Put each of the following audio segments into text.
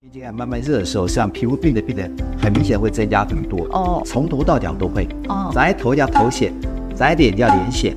天气慢慢热的时候，实际上皮肤病的病人很明显会增加很多哦从头到脚都会。哦咱头叫头癣，咱脸叫脸癣，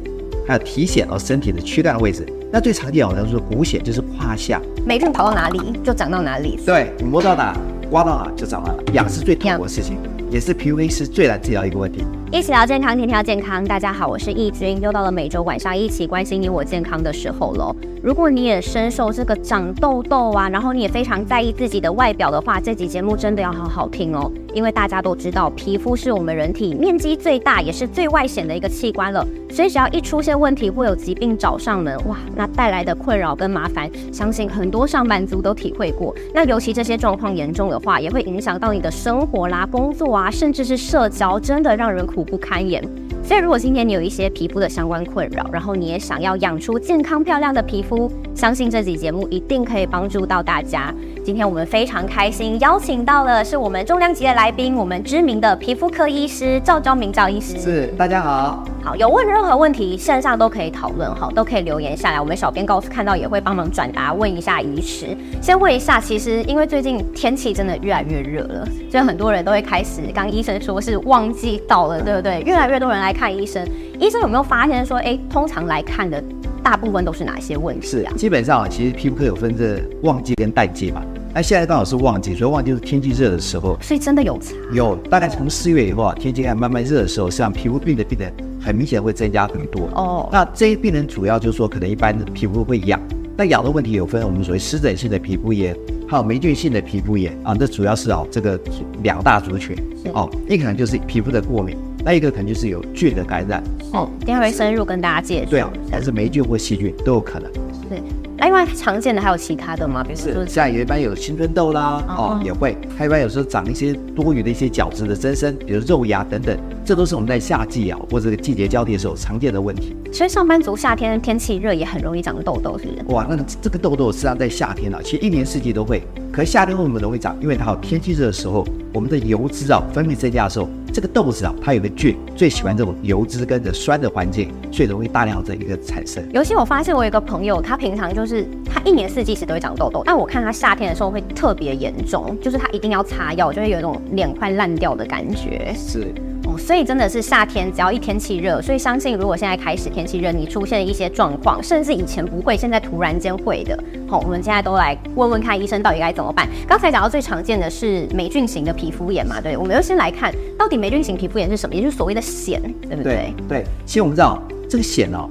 还有体癣哦，身体的躯干的位置。那最常见哦，就是股癣，就是胯下。霉菌跑到哪里就长到哪里。对，你摸到哪，刮到哪就长到哪了。痒是最痛苦的事情，也是皮肤医师最难治疗一个问题。一起聊健康，天天要健康。大家好，我是易君，又到了每周晚上一起关心你我健康的时候喽。如果你也深受这个长痘痘啊，然后你也非常在意自己的外表的话，这集节目真的要好好听哦。因为大家都知道，皮肤是我们人体面积最大，也是最外显的一个器官了。所以只要一出现问题，会有疾病找上门，哇，那带来的困扰跟麻烦，相信很多上班族都体会过。那尤其这些状况严重的话，也会影响到你的生活啦、工作啊，甚至是社交，真的让人苦不堪言。所以，如果今天你有一些皮肤的相关困扰，然后你也想要养出健康漂亮的皮肤，相信这集节目一定可以帮助到大家。今天我们非常开心，邀请到了是我们重量级的来宾，我们知名的皮肤科医师赵昭明赵医师。是，大家好。好，有问任何问题，线上都可以讨论哈，都可以留言下来，我们小编告诉看到也会帮忙转达，问一下医师。先问一下，其实因为最近天气真的越来越热了，所以很多人都会开始，刚医生说是旺季到了，对不对？越来越多人来看医生，医生有没有发现说，哎，通常来看的大部分都是哪些问题是啊？，基本上啊，其实皮肤科有分这旺季跟淡季嘛。那现在刚好是旺季，所以旺季是天气热的时候，所以真的有差有大概从四月以后啊，天气开始慢慢热的时候，实际上皮肤病的病人很明显会增加很多。哦。那这些病人主要就是说，可能一般的皮肤会痒，那痒的问题有分我们所谓湿疹性的皮肤炎，还有霉菌性的皮肤炎啊。这主要是哦这个两大族群哦，一个可能就是皮肤的过敏，那一个可能就是有菌的感染哦，等一下会深入跟大家介绍。对啊，还是霉菌或细菌都有可能。对。那另外常见的还有其他的吗？比如说是，像有一般有青春痘啦，哦哦也会，还有一般有时候长一些多余的一些角质的增生，比如肉芽等等，这都是我们在夏季啊或者这个季节交替的时候常见的问题。所以上班族夏天天气热也很容易长痘痘，是不是？哇，那这个痘痘实际上在夏天啊，其实一年四季都会，可是夏天为什么容易长？因为它有天气热的时候，我们的油脂啊分泌增加的时候，这个豆子啊它有个菌最喜欢这种油脂跟着酸的环境，所以容易大量的一个产生。尤其我发现我有一个朋友，他平常就是他一年四季其实都会长痘痘，但我看他夏天的时候会特别严重，就是他一定要擦药，就会有一种脸快烂掉的感觉。是，哦，所以真的是夏天只要一天气热，所以相信如果现在开始天气热，你出现一些状况，甚至以前不会，现在突然间会的，好、我们现在都来问问看医生到底该怎么办。刚才讲到最常见的是霉菌型的皮肤炎嘛，对，我们就先来看到底霉菌型皮肤炎是什么，也就是所谓的癣，对不对？对，其实我们知道这个癣哦，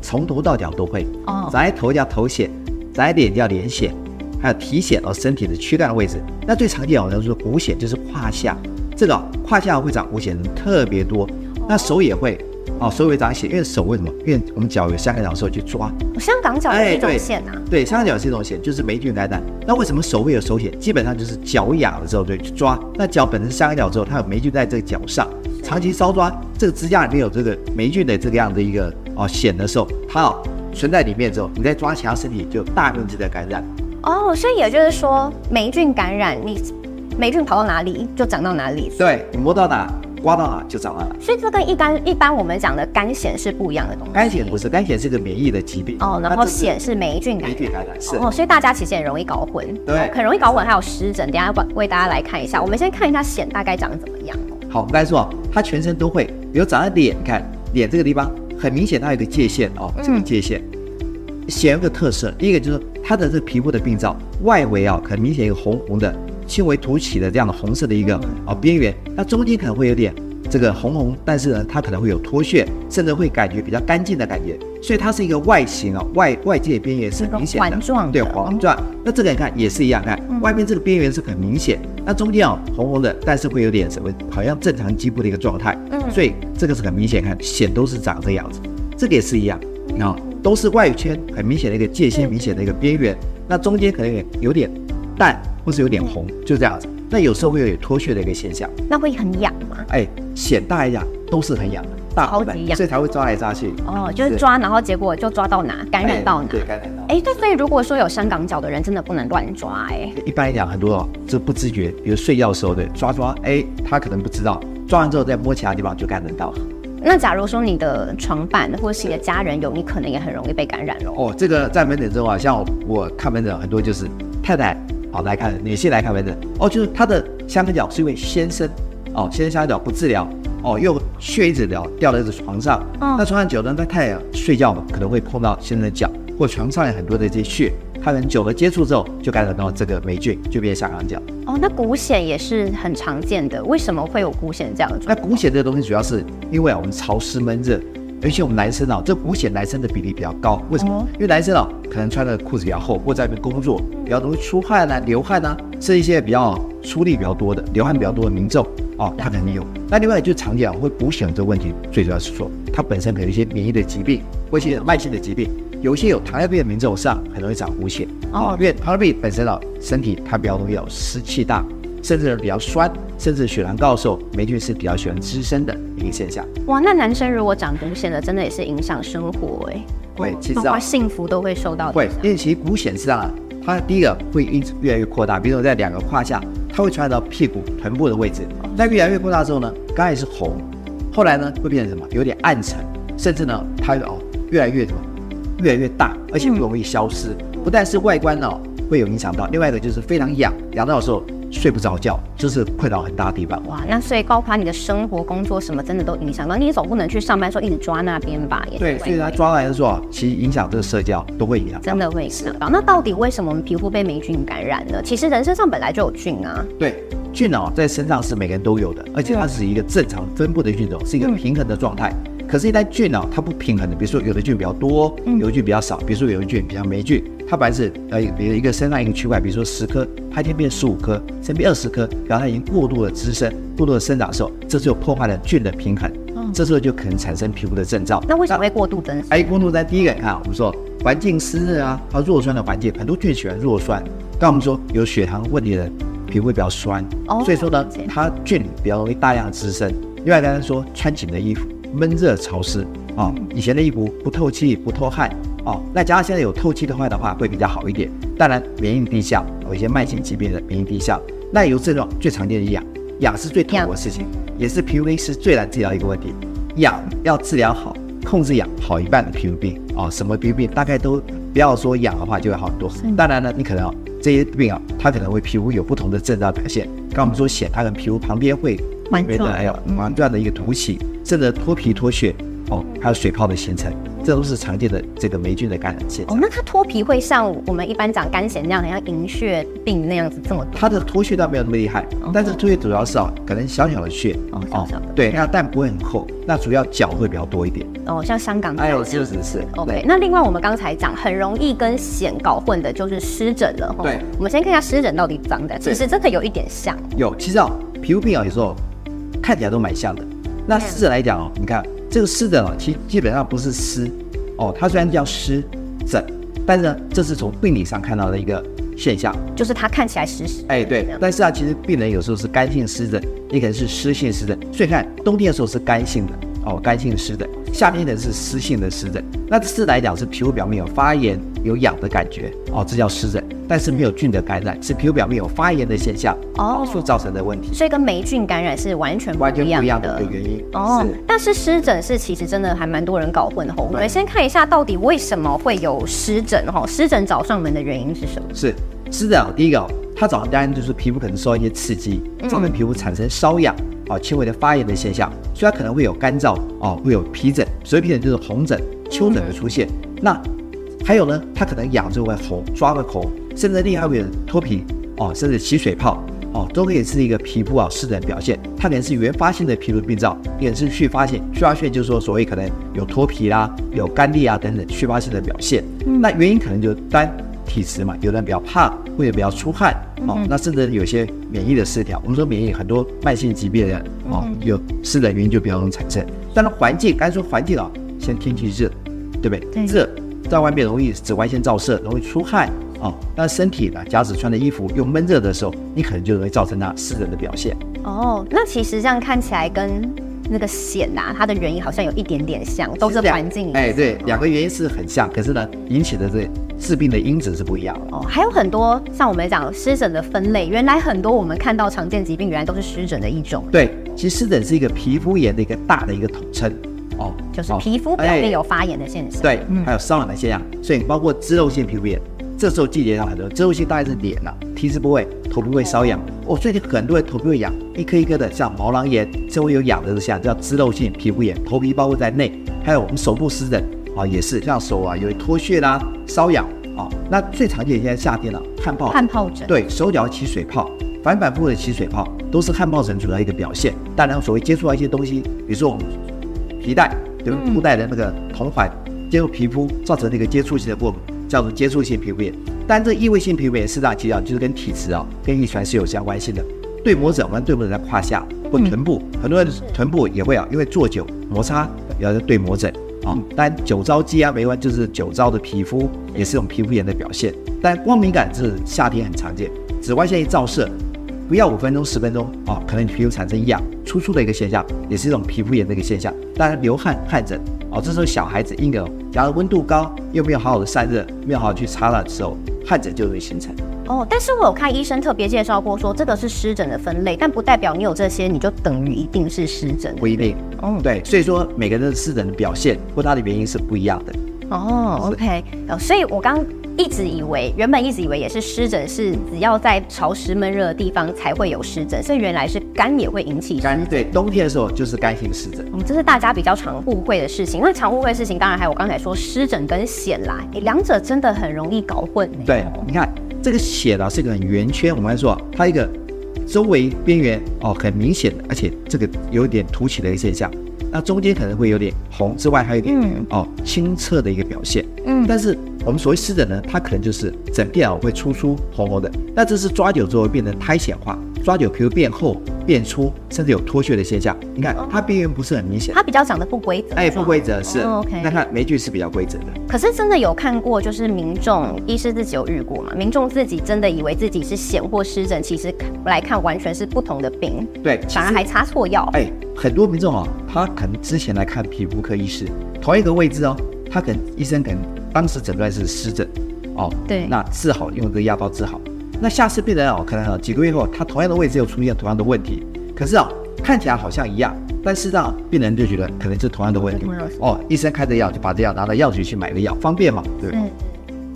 从头到脚都会。哦咱头叫头癣，咱脸叫脸癣，还有体癣哦，身体的躯干的位置。那最常见哦，就是股癣，就是胯下，这个哦胯下会长股癣的人特别多。那手也会哦，手也会长癣，因为手为什么？因为我们脚有香港脚的时候去抓，香港脚也是一种哎对癣啊。对，香港脚是一种癣，就是霉菌感染。那为什么手会有手癣？基本上就是脚痒了之后就去抓。那脚本身是香港脚之后，它有霉菌在这个脚上，长期搔抓，这个支架里面有这个霉菌的这个样的一个哦癣的时候，它哦存在里面之后，你再抓其他身体就有大面积的感染。哦，所以也就是说，霉菌感染，你霉菌跑到哪里就长到哪里。对你摸到哪，刮到哪就长到哪。所以这跟一般一般我们讲的肝癣是不一样的东西。肝癣不是，肝癣是个免疫的疾病哦，然后它这是癣是霉菌感染。霉菌感染是。哦，所以大家其实很容易搞混，对哦很容易搞混，还有湿疹。等一下为为大家来看一下，我们先看一下癣大概长得怎么样哦。好，我们刚才说哦，它全身都会，比如长在脸，你看脸这个地方很明显，它有一个界限哦，这个界限。癣有个特色，第一个就是它的这个皮肤的病灶外围啊，很明显有红红的、轻微凸起的这样的红色的一个啊边缘，那中间可能会有点这个红红，但是呢，它可能会有脱屑，甚至会感觉比较干净的感觉，所以它是一个外形啊，外外界边缘是很明显的，环状的。对环状。那这个你看也是一样，看外面这个边缘是很明显，那中间啊红红的，但是会有点什么，好像正常肌肤的一个状态，嗯。所以这个是很明显，看癣都是长这样子，这个也是一样，啊、都是外圈很明显的一个界限明显的一个边缘，那中间可能有有点淡或是有点红，就这样子。那有时候会有点脱屑的一个现象，那会很痒吗？哎，显大来讲都是很痒的，大超级痒所以才会抓来抓去。哦，就是抓，然后结果就抓到哪，感染到哪。哎对，感染到。哎，对，所以如果说有香港脚的人，真的不能乱抓，哎，一般来讲，很多哦，这不自觉，比如睡觉的时候的抓抓，哎，他可能不知道，抓完之后再摸其他地方就感染到了。那假如说你的床板或者是你的家人有，你可能也很容易被感染喽。哦，这个在门诊中啊，像我我看门诊很多就是太太好来看女性来看门诊，哦，就是她的香根脚是因为先生哦，先生香根脚不治疗哦，又血一直流掉在这床上，嗯那床上久了在太阳睡觉嘛，可能会碰到先生的脚，或床上有很多的这些血，他们久了接触之后就感染到这个霉菌，就变香港脚。哦，那骨癣也是很常见的，为什么会有骨癣这样的？那骨癣这个东西主要是因为啊我们潮湿闷热，尤其我们男生啊，这骨癣男生的比例比较高。为什么？哦因为男生啊可能穿的裤子比较厚，或在外面工作比较容易出汗啊、流汗啊，是一些比较出力比较多的、流汗比较多的民众哦，他可能有。那另外就是常见啊会骨癣这个问题，最主要是说他本身可能有一些免疫的疾病或一些慢性的疾病。有一些有糖尿病的民众上很容易长骨癣哦哦，因为糖尿病本身啊身体它比较容易有湿气大，甚至比较酸，甚至血糖高的时候，霉菌是比较喜欢滋生的一个现象。哇，那男生如果长骨癣了，真的也是影响生活哎、会其实啊幸福都会受到会，因为其实骨癣是这样，它第一个会因此越来越扩大，比如说在两个胯下，它会传染到屁股、臀部的位置。那越来越扩大之后呢，刚开始是红，后来呢会变成什么？有点暗沉，甚至呢它哦越来越什么？越来越大，而且不容易消失。不但是外观哦会有影响到，另外一个就是非常痒，痒到的时候睡不着觉，就是困扰很大的地方。哇，那所以包括你的生活、工作什么，真的都影响到。你总不能去上班的时候一直抓那边吧？也对，所以它抓来的时候啊，其实影响这个社交都会影响到。真的会影响到。那到底为什么我们皮肤被霉菌感染呢？其实人身上本来就有菌啊。对，菌哦，在身上是每个人都有的，而且它是一个正常分布的菌种，是一个平衡的状态。可是，一旦菌哦，它不平衡的，比如说有的菌比较多，有的菌比较少，比如说有的菌比较霉菌，它本来是呃，比如一个身上一个区块，比如说十颗，它一天变十五颗，甚至变二十颗，然后它已经过度的滋生、过度的生长的时候，这时候破坏了菌的平衡，嗯这时候就可能产生皮肤的症状。那为什么会过度增生？哎，过度在第一个，你看啊我们说环境湿热啊，它弱酸的环境，很多菌喜欢弱酸。刚我们说有血糖问题的人，皮肤会比较酸，哦所以说呢，它菌比较容易大量滋生。另外，刚才说穿紧的衣服，闷热潮湿啊、以前的衣服不透气不透汗哦，那假如现在有透气的话的话，会比较好一点。当然，免疫低下，有一些慢性疾病的免疫低下，那有症状最常见的痒，痒是最痛苦的事情，也是皮肤科医师最难治疗的一个问题。痒要治疗好，控制痒好一半的皮肤病哦，什么皮肤病大概都不要说痒的话就会好很多。当然呢，你可能、哦、这些病啊，它可能会皮肤有不同的症状表现。刚刚我们说癣，它跟皮肤旁边会蛮重觉得还有蛮断的一个凸起，甚至脱皮脱屑哦，还有水泡的形成，这都是常见的这个霉菌的感染现哦象。，那它脱皮会像我们一般讲干癣那样，很像银屑病那样子这么多？它的脱屑倒没有那么厉害，但是脱屑主要是哦，可能小小的屑哦小小的对，那但不会很厚，那主要角会比较多一点。哦，像香港哎是是是 OK，那另外我们刚才讲很容易跟癣搞混的就是湿疹了吼对我们先看一下湿疹到底长在，其对实真的有一点像。有，其实啊、皮肤病啊，有时候看起来都蛮像的。那湿疹来讲哦，你看这个湿疹啊，其实基本上不是湿哦，它虽然叫湿疹，但是呢，这是从病理上看到的一个现象。就是它看起来湿湿，哎，对，但是啊，其实病人有时候是干性湿疹，也可能是湿性湿疹。所以看冬天的时候是干性的哦，干性湿疹；夏天的是湿性的湿疹。那这湿来讲是皮肤表面有发炎、有痒的感觉哦，这叫湿疹。但是没有菌的感染，是皮肤表面有发炎的现象哦所造成的问题，所以跟霉菌感染是完全完全不一样的的一个原因。哦，但是湿疹是其实真的还蛮多人搞混的吼。我们先看一下到底为什么会有湿疹哈？湿疹找上门的原因是什么？是湿疹哦，第一个哦，它找上当然就是皮肤可能受到一些刺激，造成皮肤产生瘙痒啊、轻微的发炎的现象，所以它可能会有干燥哦，会有皮疹，所谓皮疹就是红疹、丘疹的出现。那还有呢，它可能痒就会红，抓会红，甚至另外会有脱皮哦，甚至起水泡哦，都可以是一个皮肤啊湿疹的表现。它可能是原发性的皮肤病灶，也是续发性。续发性就是说所谓可能有脱皮啦、有干裂啊等等续发性的表现。那原因可能就单体质嘛，有的人比较胖，或者比较出汗哦，那甚至有些免疫的失调。我们说免疫很多慢性疾病的人哦，有湿疹原因就比较容易产生。当然环境，刚才说环境啊，现在天气热，对不对？对热在外面容易紫外线照射，容易出汗哦。那身体呢，假使穿的衣服又闷热的时候，你可能就容易造成那湿疹的表现。哦，那其实这样看起来跟那个癣呐、它的原因好像有一点点像，都是环境影哎，对，响两个原因是很像，可是呢，引起的这治病的因子是不一样的。哦，还有很多像我们讲湿疹的分类，原来很多我们看到常见疾病，原来都是湿疹的一种，对，其实湿疹是一个皮肤炎的一个大的一个统称哦，就是哦皮肤表面哎有发炎的现象。对，还有瘙痒的现象，所以包括脂漏性皮肤炎、这时候季节上很多遮住性大概是脸了、体质部位、头皮会瘙痒。哦，最近很多人头皮会痒，一颗一颗的，像毛囊炎，周围有痒的像叫脂漏性皮肤炎，头皮包括在内，还有我们手部湿疹啊，也是像手啊有脱屑啦、瘙痒啊。那最常见现在夏天了，汗疱汗疱疹，对手脚起水泡，反反复复的起水泡，都是汗疱疹主要一个表现。当然，所谓接触到一些东西，比如说我们皮带，对吧？布带的那个铜环接触皮肤造成那个接触性的过敏，叫做接触性皮肤炎。但这异位性皮肤炎适当其实啊，就是跟体质啊、跟遗传是有相关性的。对磨疹，我们对磨疹在胯下或臀部，很多人臀部也会啊，因为坐久摩擦，有的对磨疹啊。但酒糟肌啊、霉斑就是酒糟的皮肤，也是一种皮肤炎的表现。但光敏感是夏天很常见，紫外线一照射，不要五分钟、十分钟啊，可能你皮肤产生痒、粗粗的一个现象，也是一种皮肤炎的一个现象。当然，流汗、汗疹哦，这时候小孩子、婴儿，假如温度高又没有好好的散热，没有好好去擦了的时候，汗疹就会形成。哦，但是我有看医生特别介绍过，说这个是湿疹的分类，但不代表你有这些你就等于一定是湿疹。不一定，哦对，所以说每个人的湿疹的表现或它的原因是不一样的。哦，OK，哦，所以我刚一直以为，原本一直以为也是湿疹是只要在潮湿闷热的地方才会有湿疹，所以原来是肝也会引起湿疹。干对，冬天的时候就是干性湿疹。嗯，这是大家比较常误会的事情。那常误会的事情，当然还有我刚才说湿疹跟癣啦，诶两者真的很容易搞混呢。对，你看这个癣呢是一个很圆圈，我们来说它一个周围边缘哦很明显的，而且这个有点凸起的一个现象。那中间可能会有点红之外，还有一点、嗯哦清澈的一个表现。嗯但是我们所谓湿疹呢，它可能就是整片啊会粗粗红红的，那这是抓久之后会变成苔藓化，抓久皮肤变厚变粗，甚至有脱屑的现象。你看它边缘不是很明显，它比较长得不规则。哎，不规则是。哦，OK。那看霉菌是比较规则的。可是真的有看过，就是民众医师自己有遇过嘛？民众自己真的以为自己是癣或湿疹，其实来看完全是不同的病，对，反而还擦错药。哎，很多民众啊，他可能之前来看皮肤科医师，同一个位置哦，他可能医生可能当时诊断是湿疹，哦，对。那治好用这个药膏治好，那下次病人哦，可能啊几个月后，他同样的位置又出现同样的问题，可是啊看起来好像一样，但事实上病人就觉得可能是同样的问题。哦，医生开的药就把这药拿到药局去买个药，方便嘛，对。不对？嗯，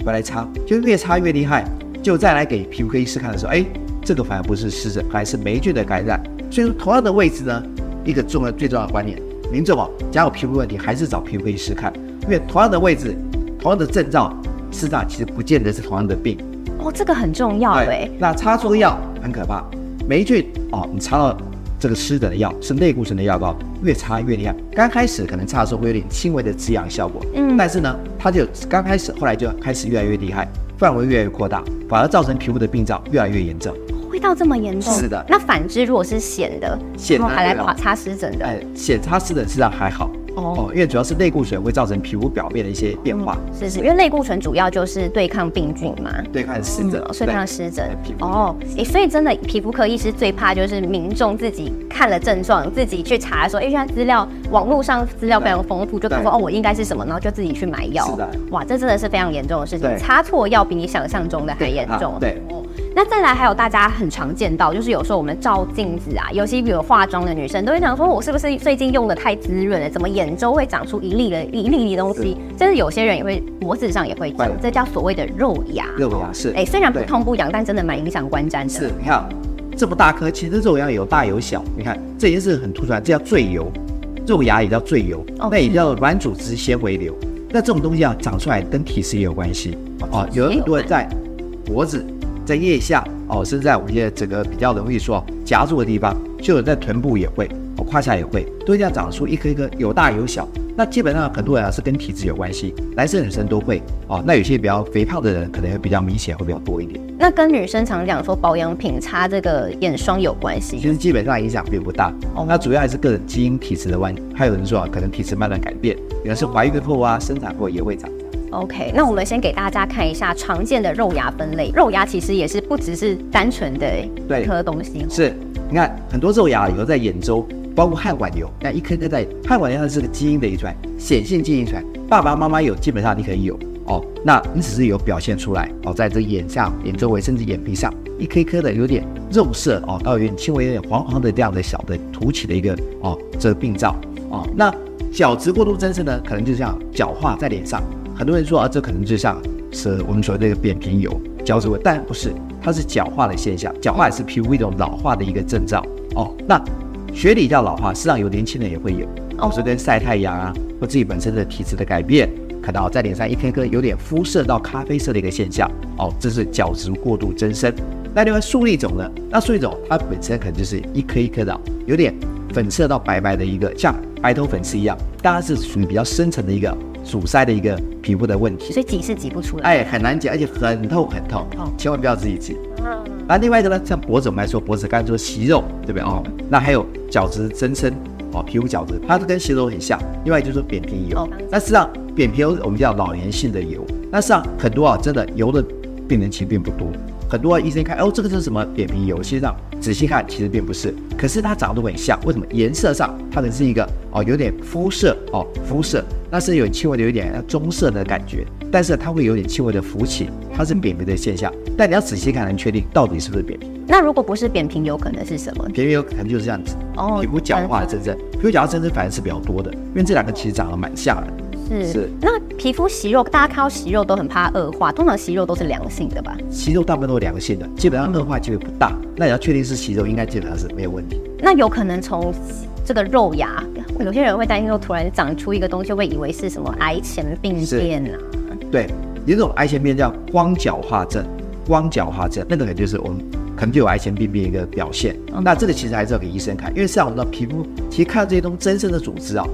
回来擦，就越擦越厉害，就再来给皮肤科医师看的时候，哎，这个反而不是湿疹，还是霉菌的感染。所以说，同样的位置呢，一个重要最重要的观念，民众哦，假如有皮肤问题，还是找皮肤科医师看，因为同样的位置，同样的症状，事实上其实不见得是同样的病。哦，这个很重要哎。那擦错药很可怕，霉菌哦，你擦到这个湿疹的药是类固醇的药膏，越擦越厉害。刚开始可能擦的时候会有点轻微的止痒效果，嗯但是呢，它就刚开始，后来就开始越来越厉害，范围越来越扩大，反而造成皮肤的病灶越来越严重。味道这么严重？是的那反之，如果是咸的，咸的然后还来擦湿疹的，哎，显擦湿疹实际上还好哦哦，因为主要是类固醇会造成皮肤表面的一些变化，是是，因为类固醇主要就是对抗病菌嘛。对抗湿疹对抗湿疹哦，哎，所以真的皮肤科医师最怕就是民众自己看了症状，自己去查说，哎，现在资料网络上资料非常丰富，就看说我应该是什么，然后就自己去买药。是的哇，这真的是非常严重的事情，对擦错药比你想象中的还严重。啊对哦。那再来还有大家很常见到，就是有时候我们照镜子啊，尤其比如化妆的女生，都会想说，我是不是最近用的太滋润了？怎么眼周会长出一粒的一粒粒的东西？甚至有些人也会脖子上也会长会，这叫所谓的肉芽。肉芽是哎、虽然不对痛不痒，但真的蛮影响观瞻的。是，你看这么大颗，其实肉芽有大有小，你看这件事很突出来，这叫赘疣，肉芽也叫赘疣，哦那也叫软组织纤维瘤。那这种东西啊，长出来跟体质也有关系哦。有很多人在脖子、在腋下哦，甚至在我们现在整个比较容易说夹住的地方，就有在臀部也会，哦，胯下也会，都会这样长出一颗一颗，有大有小。那基本上很多人啊是跟体质有关系，男生女生都会哦。那有些比较肥胖的人可能会比较明显，会比较多一点。那跟女生常讲说保养品擦这个眼霜有关系。其实基本上影响并不大。哦，那主要还是个人基因体质的问题。还有人说啊，可能体质慢慢改变，有人是怀孕后啊，生产后也会长。OK，那我们先给大家看一下常见的肉芽分类。肉芽其实也是不只是单纯的对一颗东西，是，你看很多肉芽有在眼周，包括汗管瘤，那一颗颗在汗管瘤它是个基因的遗传，显性基因遗传，爸爸妈妈有，基本上你可以有哦。那你只是有表现出来哦，在这眼上、眼周围甚至眼皮上，一颗一颗的有点肉色哦，到有点轻微有点黄黄的这样的小的凸起的一个哦这个病灶哦。那角质过度增生呢，可能就像角化在脸上，很多人说啊，这可能就像是我们所谓的一个扁平疣、角质，但不是，它是角化的现象，角化也是皮肤一种老化的一个征兆哦。那学理叫老化，实际上有年轻人也会有，哦，是跟晒太阳啊，或自己本身的体质的改变，看到在脸上一颗颗有点肤色到咖啡色的一个现象，哦，这是角质过度增生。那另外粟粒肿呢？那粟粒肿它本身可能就是一颗一颗的，有点粉色到白白的一个，像白头粉刺一样，当然是属于比较深层的一个阻塞的一个皮肤的问题。所以挤是挤不出来，哎，很难挤，而且很痛很痛，千万不要自己挤。那另外一个呢，像脖子我们来说，脖子刚才说息肉，对不对哦？那还有角质增生哦，皮肤角质，它都跟息肉很像。另外就是扁平疣，那实际上扁平疣我们叫老年性的疣，那实际上很多啊，真的疣的病人其实并不多。很多医生看，哦，这个是什么扁平疣？实际上仔细看，其实并不是。可是它长得很像，为什么？颜色上它可能是一个哦，有点肤色哦，肤色，那是有轻微的有点棕色的感觉，但是它会有点轻微的浮起，它是扁平的现象。但你要仔细看，能确定到底是不是扁平。那如果不是扁平，有可能是什么？扁平有可能就是这样子哦，皮肤角化增生，皮肤角化增生反而是比较多的，因为这两个其实长得蛮像的。是是，那皮肤息肉，大家看到息肉都很怕恶化，通常息肉都是良性的吧？息肉大部分都是良性的，基本上恶化机会不大。那你要确定是息肉，应该基本上是没有问题。那有可能从这个肉芽，有些人会担心说，突然长出一个东西，会以为是什么癌前病变啊？对，有一种癌前病变叫光角化症，光角化症那个可能就是我们可能就有癌前病变一个表现。那这个其实还是要给医生看，因为像我们的皮肤，其实看到这些东西增生的组织啊，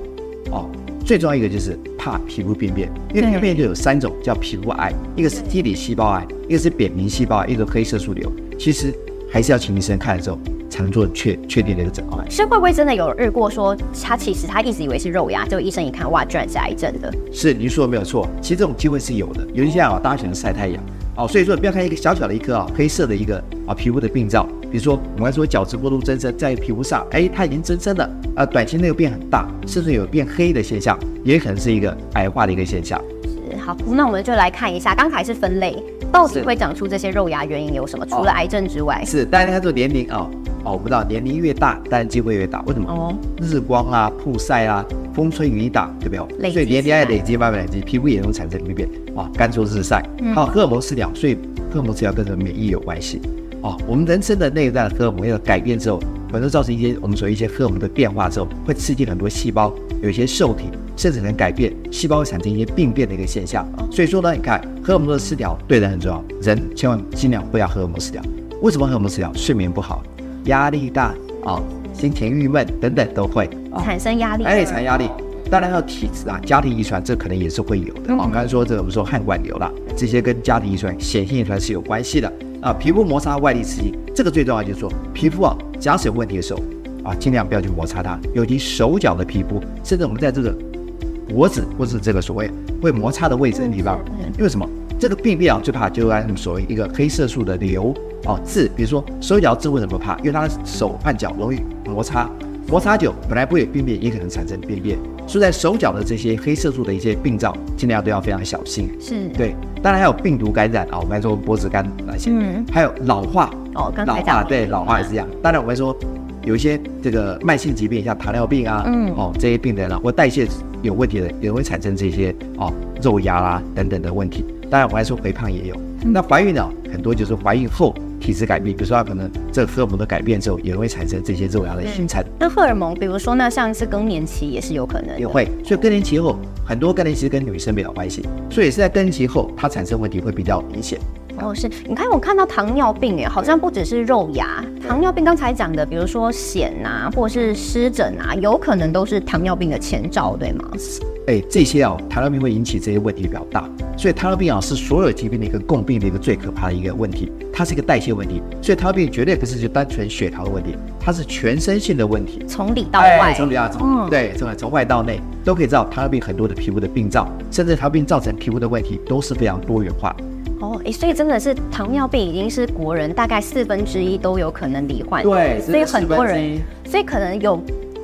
哦。最重要一个就是怕皮肤病变，因为皮肤病变就有三种，叫皮肤癌，一个是基底细胞癌，一个是扁平细胞癌，一个黑色素瘤。其实还是要请医生看了之后，才能做确确定的一个诊断。是会不会真的有日过说他其实他一直以为是肉芽，就医生一看哇，居然是癌症的？是您说的没有错，其实这种机会是有的。尤其像啊，大家喜欢晒太阳。哦，所以说不要看一个小小的一颗啊黑色的一个啊皮肤的病灶，比如说我们说角质过度增生在皮肤上，哎，它已经增生了，啊，短期内又变很大，甚至有变黑的现象，也可能是一个癌化的一个现象。是好，那我们就来看一下，刚才是分类，到底会长出这些肉芽原因有什么？除了癌症之外，是大家看这个年龄哦，哦，我不知道年龄越大，当然机会越大，为什么？哦，日光啊，曝晒啊。风吹雨打，对不对？所以年龄爱累积，慢慢累积，皮肤也容易产生病变。啊，干燥日晒，还有荷尔蒙失调，所以荷尔蒙失调跟什么免疫有关系。哦，我们人生的内在的荷尔蒙要改变之后，可能造成一些我们说一些荷尔蒙的变化之后，会刺激很多细胞，有一些受体，甚至能改变细胞，会产生一些病变的一个现象。所以说呢，你看荷尔蒙的失调对人很重要，人千万尽量不要荷尔蒙失调。为什么荷尔蒙失调？睡眠不好，压力大，啊，心情郁闷等等都会。产生压力，哎，产生压力，当然还有体质啊，家庭遗传，这可能也是会有的。我刚才说这个，我们说汗管瘤了，这些跟家庭遗传、显性遗传是有关系的啊。皮肤摩擦外力刺激，这个最重要就是说，皮肤啊，假使有问题的时候啊，尽量不要去摩擦它，尤其手脚的皮肤，甚至我们在这个脖子或是这个所谓会摩擦的位置的地方，因为什么？这个病变啊，最怕就按所谓一个黑色素的瘤啊痣，比如说手脚痣为什么怕？因为它的手和脚容易摩擦。摩擦久本来不会有病变，也可能产生病变。所以在手脚的这些黑色素的一些病灶，尽量都要非常小心。是对，当然还有病毒感染啊，我们说脖子干那些，嗯，还有老化哦，老化对老化也是一样。当然我们说有一些这个慢性疾病，像糖尿病啊，嗯，哦这些病人啊，或代谢有问题的，也会产生这些哦肉芽啦等等的问题。当然我还说肥胖也有。那怀孕呢，很多就是怀孕后。体质改变，比如说他可能这荷尔蒙的改变之后，也会产生这些肉芽的形成。那荷尔蒙，比如说那像是更年期也是有可能，也会。所以更年期后，很多更年期跟女生比较关系，所以是在更年期后，它产生问题会比较明显。哦，是你看我看到糖尿病哎，好像不只是肉芽，糖尿病刚才讲的，比如说癣啊，或者是湿疹啊，有可能都是糖尿病的前兆，对吗？哎，这些啊，糖尿病会引起这些问题比较大，所以糖尿病啊是所有疾病的一个共病的一个最可怕的一个问题，它是一个代谢问题，所以糖尿病绝对不是就单纯血糖的问题，它是全身性的问题，从里到外，从里到从对，从从外到内都可以知道糖尿病很多的皮肤的病灶，甚至糖尿病造成皮肤的问题都是非常多元化。哦，哎，所以真的是糖尿病已经是国人大概四分之一都有可能罹患，对，所以很多人，所以可能有。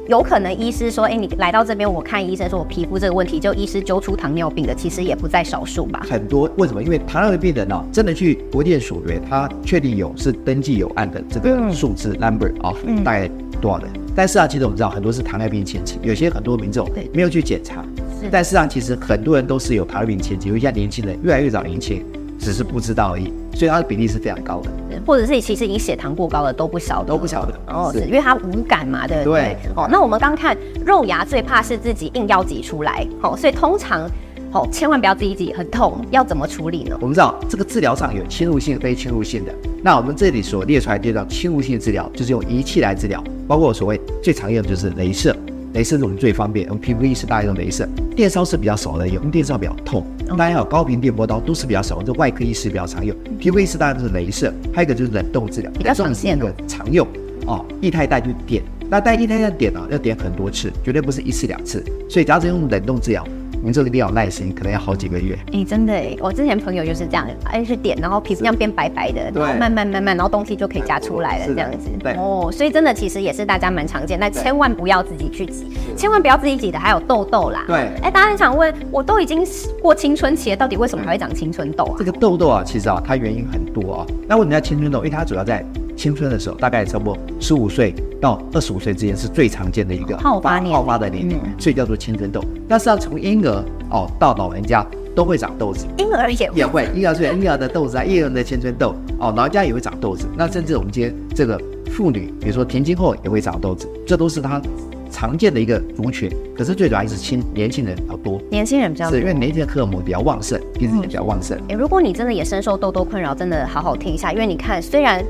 有可能医师说，哎，你来到这边，我看医生说我皮肤这个问题，就医师揪出糖尿病的，其实也不在少数吧。很多为什么？因为糖尿病人呢，真的去国健署对，他确定有是登记有案的这个数字 number 啊，大概多少人？但是啊，其实我们知道很多是糖尿病前期，有些很多民众没有去检查。但事实上，其实很多人都是有糖尿病前期，尤其像年轻人越来越早年轻，只是不知道而已，所以它的比例是非常高的。或者是其实已经血糖过高了都不晓得，都不晓得哦，是是因为它无感嘛，对不对？对哦，那我们刚看肉芽最怕是自己硬要挤出来，好、所以通常哦、千万不要自己挤，很痛，要怎么处理呢？我们知道这个治疗上有侵入性、非侵入性的。那我们这里所列出来就叫侵入性治疗，就是用仪器来治疗，包括所谓最常用的就是镭射，镭射是我们最方便，我们皮肤医师大家用镭射，电烧是比较少的用，因为电烧比较痛。当然还有高频电波刀都是比较少，这外科医师比较常用，皮肤医师当然就是镭射，还有一个就是冷冻治疗，比较常见。哦冷冻是一个常用哦，液态氮就点，那带液态氮点呢、要点很多次，绝对不是一次两次，所以只要是用冷冻治疗，您这个一定要有耐心，可能要好几个月。哎、真的哎，我之前朋友就是这样，哎去点，然后皮肤这样变白白的，对然后慢慢慢慢，然后东西就可以夹出来了，这样子。对哦，所以真的其实也是大家蛮常见，但千万不要自己去挤，千万不要自己挤的，还有痘痘啦。对哎，大家很想问，我都已经过青春期了，到底为什么还会长青春痘啊这？个痘痘啊，其实啊，它原因很多啊。那为什么叫青春痘？因为它主要在青春的时候，大概差不多十五岁到二十五岁之间是最常见的一个好发年好发的年龄嗯，所以叫做青春痘。但是要从婴儿哦到老人家都会长痘子，婴儿也也会婴儿是婴儿的痘子啊，婴儿的青春痘哦，老人家也会长痘子。那甚至我们今天这个妇女，比如说停经后也会长痘子，这都是它常见的一个族群。可是最主要还是青年轻人比较多，年轻人比较多是因为年轻人荷尔蒙比较旺盛，皮脂也比较旺盛。欸，如果你真的也深受痘痘困扰，真的好好听一下，因为你看，虽然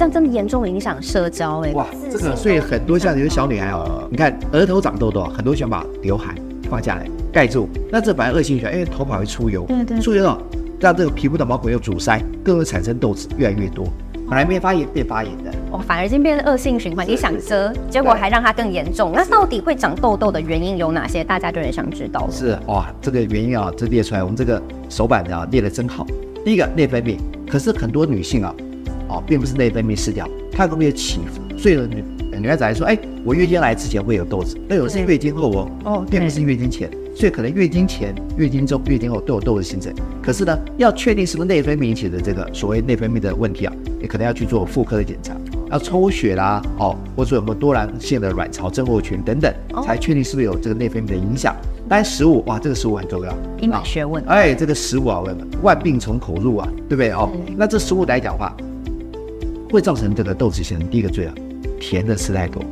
这样真的严重影响社交、哎，哇，这个所以很多像有些小女孩哦，你看额头长痘痘，很多喜欢把刘海放下来盖住，那这本来恶性循环，因为头发会出油，对对出油了，让这个皮肤的毛孔又阻塞，更会产生痘子越来越多，本来没发炎变发炎的。哦，反而已经变成恶性循环。你想遮，结果还让它更严重。那到底会长痘痘的原因有哪些？大家就很想知道了。是哇，这个原因啊，这列出来，我们这个手板啊列的真好。第一个内分泌，可是很多女性啊，哦，并不是内分泌失调，它会有起伏。所以呢女女孩子来说，哎，我月经来之前会有痘子，那有的是月经后哦，哦并不是月经前，所以可能月经前、月经中、月经后都有痘子形成。可是呢，要确定是不是内分泌引起的这个所谓内分泌的问题啊，你可能要去做妇科的检查，要抽血啦，哦，或者有没有多囊性的卵巢症候群等等哦，才确定是不是有这个内分泌的影响。当然，食物哇，这个食物很重要，一门学问。哎，这个食物啊，问万病从口入啊，对不对哦？嗯那这食物来讲的话，会造成这个豆子形成。第一个罪啊，甜的吃太多，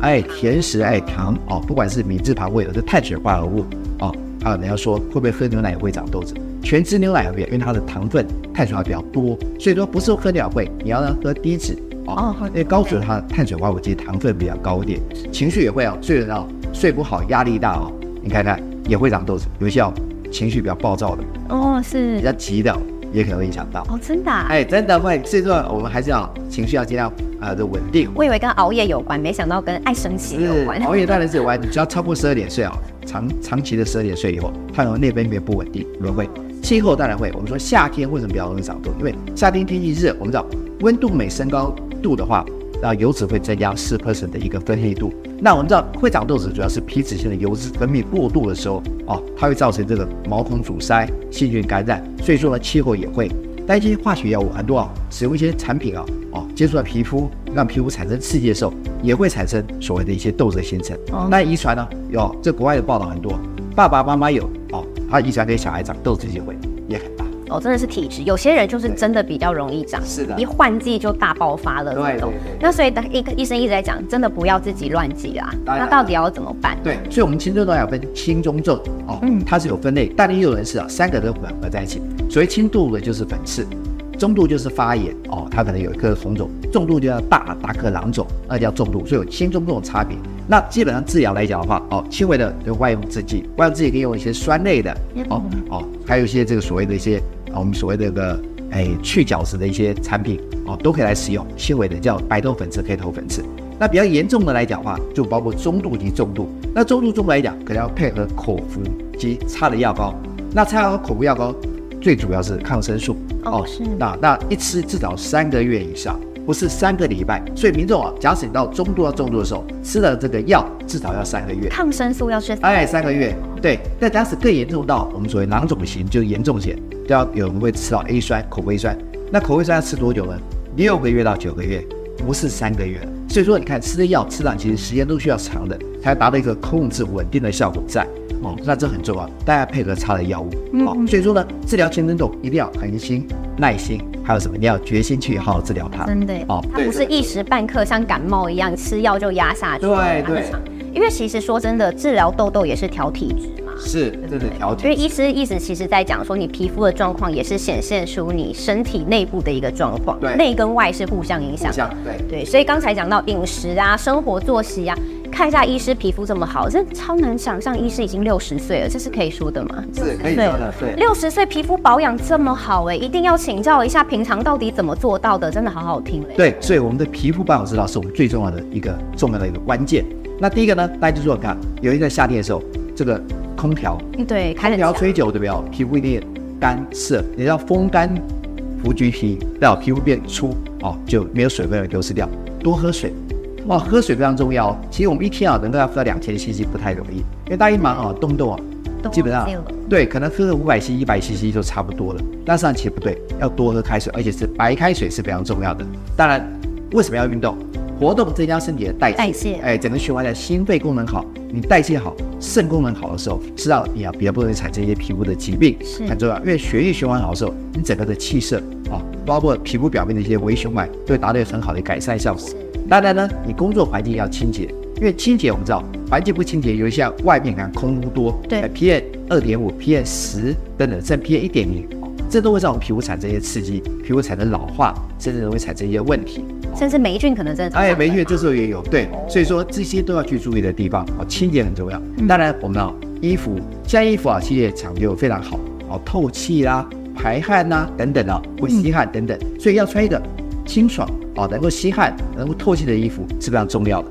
哎，甜食哎糖哦，不管是米字旁会有这碳水化合物哦，还有人家说会不会喝牛奶也会长痘子？全脂牛奶也会，因为它的糖分、碳水化合物比较多，所以说不是喝牛奶会，你要呢喝低脂哦哦，因为高脂它碳水化合物其实糖分比较高一点，情绪也会哦，睡得哦睡不好，压力大哦，你看看也会长痘子，有一些哦情绪比较暴躁的，哦，是比是较急的也可能会影响到。哦，真的、啊。哎，真的会，所以说我们还是要情绪要尽量呃的稳定。我以为跟熬夜有关，没想到跟爱生气有关。熬夜当然是有关，只要超过十二点睡哦，长长期的十二点睡以后，它有内分泌不稳定，轮会。气候当然会，我们说夏天为什么比较容易长痘？因为夏天天气热，我们知道温度每升高度的话，那油脂会增加四 percent 的一个分泌度。那我们知道会长痘子，主要是皮脂腺的油脂分泌过度的时候哦，它会造成这个毛孔阻塞、细菌感染。所以说呢，气候也会。但一些化学药物很多啊，使用一些产品啊，哦，接触到皮肤，让皮肤产生刺激的时候，也会产生所谓的一些痘子的形成。哦那遗传呢？有这国外的报道很多，爸爸妈妈有哦，他遗传给小孩长痘子机会也很大。哦，真的是体质，有些人就是真的比较容易长，是的一换季就大爆发了对这种对对。那所以医医生一直在讲，真的不要自己乱挤啦。那到底要怎么办？对，所以我们青春痘有分轻中重哦，嗯它是有分类，但也有人是啊，三个都混合在一起。所谓轻度的就是粉刺，中度就是发炎哦，它可能有一颗红肿，重度就要大大颗囊肿，那叫重度，所以有轻中重的差别。那基本上治疗来讲的话，哦，轻微的就外用制剂，外用制剂可以用一些酸类的，哦哦，还有一些这个所谓的一些啊，我们所谓的这个哎去角质的一些产品哦，都可以来使用。纤维的叫白头粉刺、黑头粉刺。那比较严重的来讲的话，就包括中度及重度。那中度、重度来讲，可能要配合口服及擦的药膏。那擦药口服药膏最主要是抗生素哦是那那一吃至少三个月以上，不是三个礼拜。所以民众啊，假使你到中度到重度的时候，吃了这个药至少要三个月。抗生素要吃哎，三个月，对。但假使更严重到我们所谓囊肿型，就是严重型，都要有人会吃到 A 酸、口服 A 酸。那口服 A 酸要吃多久呢？六个月到九个月，不是三个月。所以说，你看吃的药吃上其实时间都需要长的，才达到一个控制稳定的效果在。哦，那这很重要，大家配合擦的药物。好，所以说呢，治疗全身痘一定要恒心、耐心，还有什么？你要决心去好好治疗它。真的哦，它不是一时半刻像感冒一样吃药就压下去。对对。因为其实说真的，治疗痘痘也是调体质嘛。是，这是调节。因为医师意思其实在讲说，你皮肤的状况也是显现出你身体内部的一个状况。对。内跟外是互相影响。对。对，所以刚才讲到饮食啊、生活作息啊。看一下医师皮肤这么好，这超难想象。医师已经六十岁了，这是可以说的吗？是可以说的。对，六十岁皮肤保养这么好，哎，一定要请教一下，平常到底怎么做到的？真的好好听嘞。对，所以我们的皮肤保养之道是我们最重要的一个重要的一个关键。那第一个呢，大家就说看，有一在夏天的时候，这个空调，对，空调吹久对不对？皮肤一定干涩，你要风干伏橘皮，让皮肤变粗哦，就没有水分流失掉，多喝水。哇，喝水非常重要。其实我们一天啊，能够要喝到两千 CC 不太容易，因为大一忙啊，动动啊，基本上对，可能喝个五百 CC、一百 CC 就差不多了。那上其实不对，要多喝开水，而且是白开水是非常重要的。当然，为什么要运动？活动增加身体的代谢，代谢，哎，整个循环的心肺功能好，你代谢好，肾功能好的时候，是让你啊比较不容易产生一些皮肤的疾病，很重要。因为血液循环好的时候，你整个的气色啊，包括皮肤表面的一些微血脉，都会达到很好的改善效果。当然呢，你工作环境要清洁，因为清洁我们知道，环境不清洁，尤其像外面看空污多，对，PM 二点五、PM 十等等，甚至 PM 一点零，这都会让我们皮肤产生一些刺激，皮肤产生老化，甚至容易产生一些问题，甚至霉菌可能真的。哎，霉菌这时候也有，对，所以说这些都要去注意的地方，啊，清洁很重要。当然，我们啊，衣服，像衣服啊，其实也讲究非常好，哦，透气啦，排汗呐，等等啊，会吸汗等等，所以要穿一个清爽。哦，能够吸汗、能够透气的衣服是非常重要的。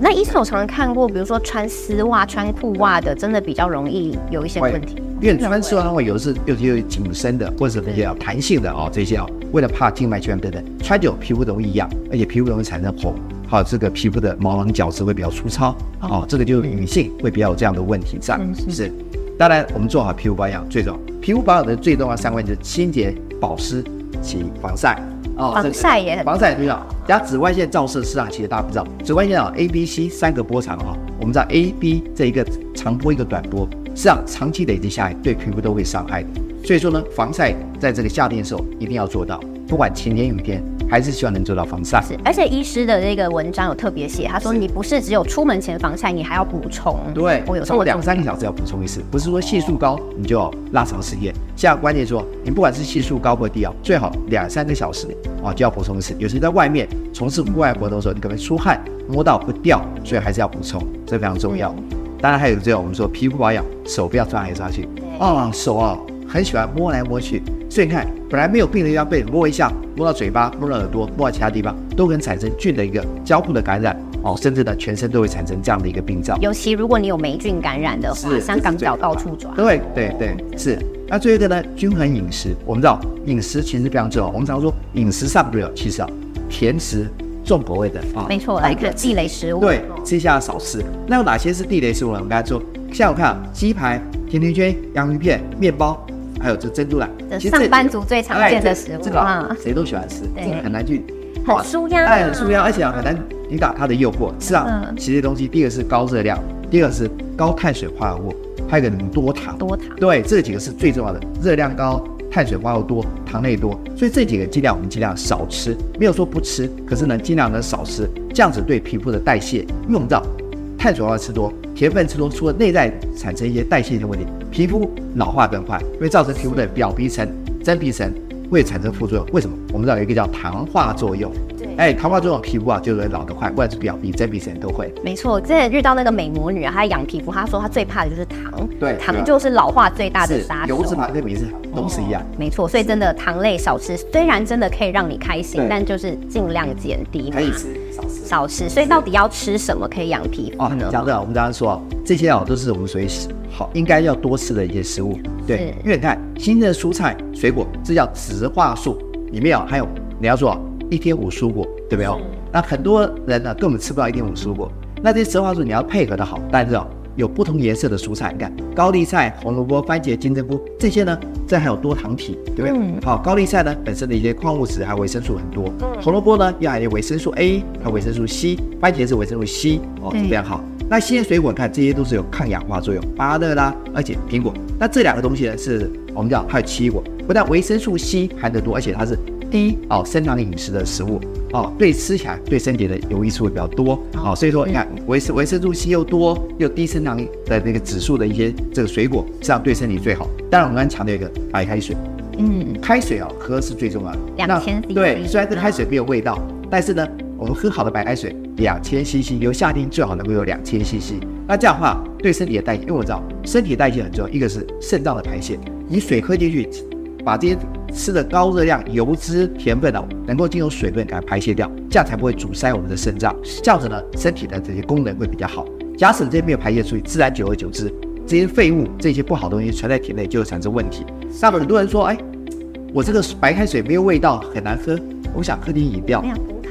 那医生，我常常看过，比如说穿丝袜、穿裤袜的，真的比较容易有一些问题。因为穿丝袜的话，有的是有些紧身的，或者是比较弹性的哦，这些哦，为了怕静脉曲张等等，穿久皮肤容易痒，而且皮肤容易产生红，好，这个皮肤的毛囊角质会比较粗糙，哦，这个就是女性会比较有这样的问题在。是，当然我们做好皮肤保养最重要，皮肤保养的最重要三关就是清洁、保湿及防晒。哦，防晒也很防晒很重要。加紫外线照射市场其实大家不知道，紫外线啊，A、B、C 三个波长啊，我们知道 A、B 这一个长波一个短波，实际上长期累积下来对皮肤都会伤害的。所以说呢，防晒在这个夏天的时候一定要做到，不管晴天雨天。还是希望能做到防晒。是，而且医师的这个文章有特别写，他说你不是只有出门前防晒，你还要补充。对，我有时候两三个小时要补充一次，不是说系数高你就拉长时间。现在关键说，你不管是系数高或低啊，最好两三个小时啊就要补充一次。有时在外面从事户外活动的时候，你可能出汗摸到不掉，所以还是要补充，这非常重要。当然还有这种我们说皮肤保养，手不要抓来抓去。哦，手啊很喜欢摸来摸去。所以你看，本来没有病的地方被摸一下，摸到嘴巴，摸到耳朵，摸到其他地方，都可能产生菌的一个交互的感染哦，甚至呢，全身都会产生这样的一个病灶。尤其如果你有霉菌感染的话，香港脚到处抓。对对对，是。那最后一个呢，均衡饮食。我们知道饮食其实非常重要。我们常说饮食上不了，其实啊，甜食重口味的啊，没错，来个地雷食物。对，吃一下少吃。那有哪些是地雷食物呢？我们刚才说，像我看鸡排、甜甜圈、洋芋片、面包。还有这珍珠奶，上班族最常见的食物，这个谁都喜欢吃，这个很难去，很舒压，哎，很舒压，而且很难抵挡它的诱惑。是啊，其实东西，第一个是高热量，第二个是高碳水化合物，还有一个多糖，多糖，对，这几个是最重要的，热量高，碳水化合物多，糖类多，所以这几个尽量我们尽量少吃，没有说不吃，可是呢，尽量能少吃，这样子对皮肤的代谢，因为我们知道碳水化合物吃多。甜分吃多，除了内在产生一些代谢的问题，皮肤老化更快，会造成皮肤的表皮层、真皮层会产生副作用。为什么？我们知道有一个叫糖化作用。对，哎，糖化作用，皮肤啊就会老得快，不管是表皮、真皮层都会。没错，之前遇到那个美魔女啊，她养皮肤，她说她最怕的就是糖。对，糖就是老化最大的杀手。油脂嘛，跟米是都是一样。没错，所以真的糖类少吃，虽然真的可以让你开心，但就是尽量减低。可以吃。少吃，所以到底要吃什么可以养皮肤呢？讲的，我们刚刚说这些啊，都是我们属于好应该要多吃的一些食物。对，因为你看新鲜的蔬菜水果，这叫植化素，里面啊还有你要说一天五蔬果，对不对？那很多人呢根本吃不到一天五蔬果，那这些植化素你要配合的好，但是哦。有不同颜色的蔬菜，你看高丽菜、红萝卜、番茄、金针菇这些呢，这还有多糖体，对不对？好，高丽菜呢本身的一些矿物质还有维生素很多，红萝卜呢又含有维生素 A 和维生素 C，番茄是维生素 C 哦，非常好。那新鲜水果，看这些都是有抗氧化作用，芭乐啦，而且苹果。那这两个东西呢，是我们叫还有奇异果，不但维生素 C 含得多，而且它是低哦升糖饮食的食物哦，对吃起来对身体的有益处会比较多哦。所以说你看维生维生素 C 又多又低升糖的那个指数的一些这个水果，这样对身体最好。当然我们刚才强调一个白开水，嗯，开水哦喝是最重要的，两千 CC 对，虽然这开水没有味道，但是呢。我们喝好的白开水，两千 CC，由夏天最好能够有两千 CC。那这样的话，对身体的代谢，因为我知道身体的代谢很重要，一个是肾脏的排泄，你水喝进去，把这些吃的高热量、油脂、甜分啊，能够进入水分给它排泄掉，这样才不会阻塞我们的肾脏，这样子呢，身体的这些功能会比较好。假使这些没有排泄出去，自然久而久之，这些废物、这些不好的东西存在体内，就会产生问题。那么很多人说，哎，我这个白开水没有味道，很难喝，我想喝点饮料。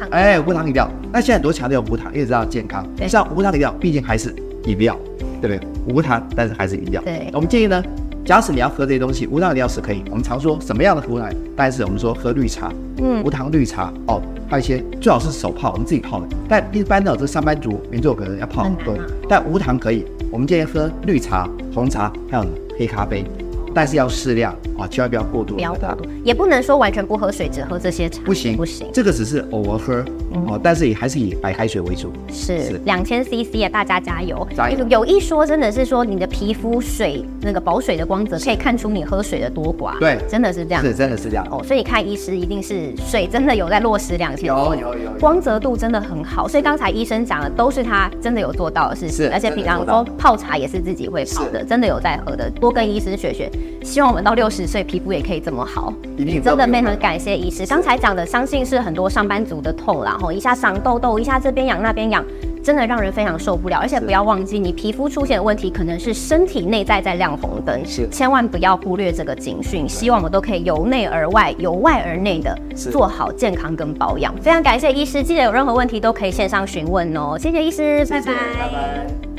哎，无糖饮料，那现在很多强调无糖，因为知道健康。像无糖饮料，毕竟还是饮料，对不对？无糖，但是还是饮料。对，我们建议呢，假使你要喝这些东西，无糖饮料是可以。我们常说什么样的无糖？但是我们说喝绿茶，嗯，无糖绿茶哦，还有一些最好是手泡，我们自己泡的。但一般的这上班族、民众可能要泡很多，但无糖可以。我们建议喝绿茶、红茶，还有黑咖啡。但是要适量啊，千万不要过度。不要过度，也不能说完全不喝水，只喝这些茶。不行，不行。这个只是偶尔喝哦，但是也还是以白开水为主。是两千 CC 啊，大家加油！有一说，真的是说你的皮肤水那个保水的光泽，可以看出你喝水的多寡。对，真的是这样。是，真的是这样。哦，所以看医师一定是水真的有在落实两千。有有有。光泽度真的很好，所以刚才医生讲的都是他真的有做到的事情。而且平常说泡茶也是自己会泡的，真的有在喝的。多跟医师学学，希望我们到六。六十岁皮肤也可以这么好，真的非常感谢医师。刚才讲的，相信是很多上班族的痛然后一下长痘痘，一下这边痒那边痒，真的让人非常受不了。而且不要忘记，你皮肤出现的问题，可能是身体内在在亮红灯，是千万不要忽略这个警讯。希望我们都可以由内而外，由外而内的做好健康跟保养。非常感谢医师，记得有任何问题都可以线上询问哦。谢谢医师，拜拜。